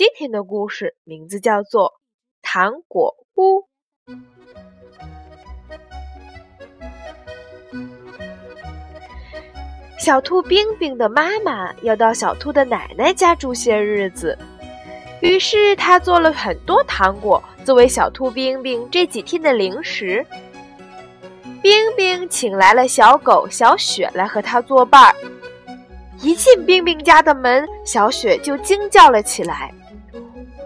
今天的故事名字叫做《糖果屋》。小兔冰冰的妈妈要到小兔的奶奶家住些日子，于是她做了很多糖果作为小兔冰冰这几天的零食。冰冰请来了小狗小雪来和他作伴儿。一进冰冰家的门，小雪就惊叫了起来。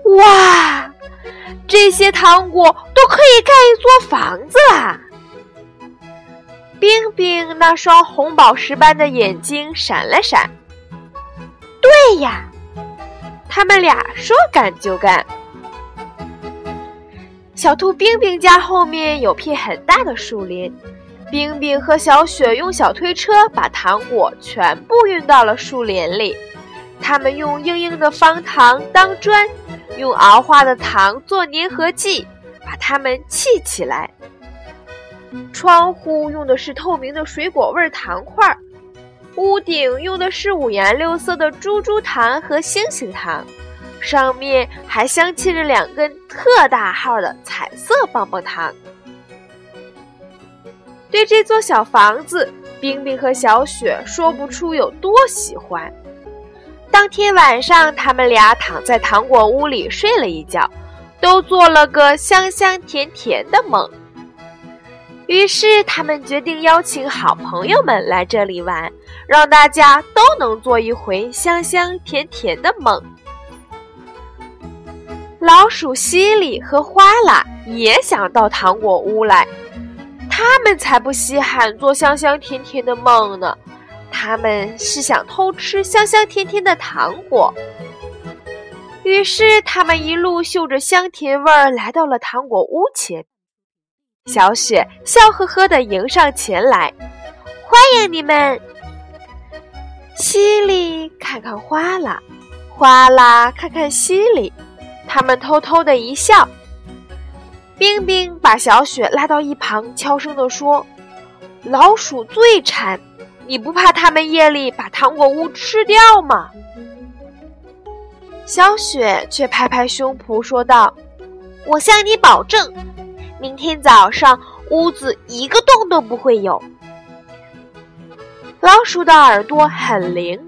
哇，这些糖果都可以盖一座房子啦！冰冰那双红宝石般的眼睛闪了闪。对呀，他们俩说干就干。小兔冰冰家后面有片很大的树林，冰冰和小雪用小推车把糖果全部运到了树林里。他们用硬硬的方糖当砖。用熬化的糖做粘合剂，把它们砌起来。窗户用的是透明的水果味糖块，屋顶用的是五颜六色的珠珠糖和星星糖，上面还镶嵌着两根特大号的彩色棒棒糖。对这座小房子，冰冰和小雪说不出有多喜欢。当天晚上，他们俩躺在糖果屋里睡了一觉，都做了个香香甜甜的梦。于是，他们决定邀请好朋友们来这里玩，让大家都能做一回香香甜甜的梦。老鼠西里和花拉也想到糖果屋来，他们才不稀罕做香香甜甜的梦呢。他们是想偷吃香香甜甜的糖果，于是他们一路嗅着香甜味儿来到了糖果屋前。小雪笑呵呵地迎上前来，欢迎你们。西里看看花啦，花啦看看西里，他们偷偷的一笑。冰冰把小雪拉到一旁，悄声地说：“老鼠最馋。”你不怕他们夜里把糖果屋吃掉吗？小雪却拍拍胸脯说道：“我向你保证，明天早上屋子一个洞都不会有。”老鼠的耳朵很灵，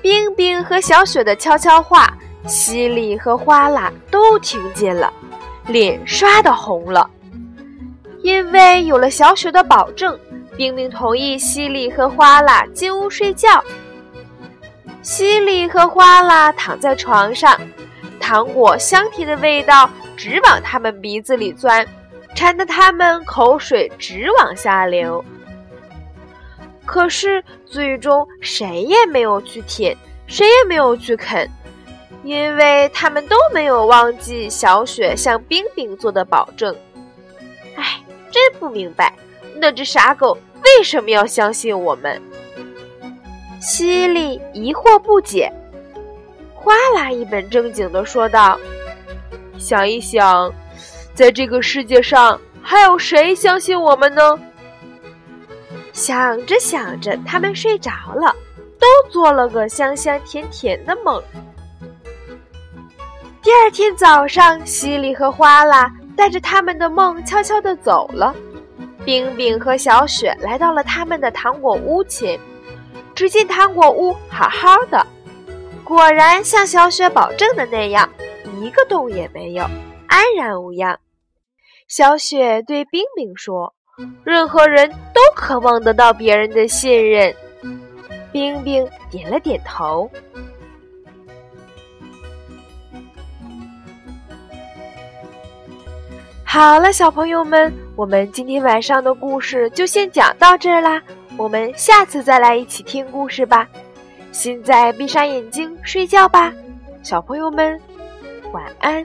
冰冰和小雪的悄悄话，西里和花啦都听见了，脸刷的红了，因为有了小雪的保证。冰冰同意西里和花啦进屋睡觉。西里和花啦躺在床上，糖果香甜的味道直往他们鼻子里钻，馋得他们口水直往下流。可是最终谁也没有去舔，谁也没有去啃，因为他们都没有忘记小雪向冰冰做的保证。唉，真不明白。那只傻狗为什么要相信我们？西利疑惑不解。哗啦一本正经的说道：“想一想，在这个世界上还有谁相信我们呢？”想着想着，他们睡着了，都做了个香香甜甜的梦。第二天早上，西里和花啦带着他们的梦悄悄的走了。冰冰和小雪来到了他们的糖果屋前，只见糖果屋好好的，果然像小雪保证的那样，一个洞也没有，安然无恙。小雪对冰冰说：“任何人都渴望得到别人的信任。”冰冰点了点头。好了，小朋友们，我们今天晚上的故事就先讲到这儿啦。我们下次再来一起听故事吧。现在闭上眼睛睡觉吧，小朋友们，晚安。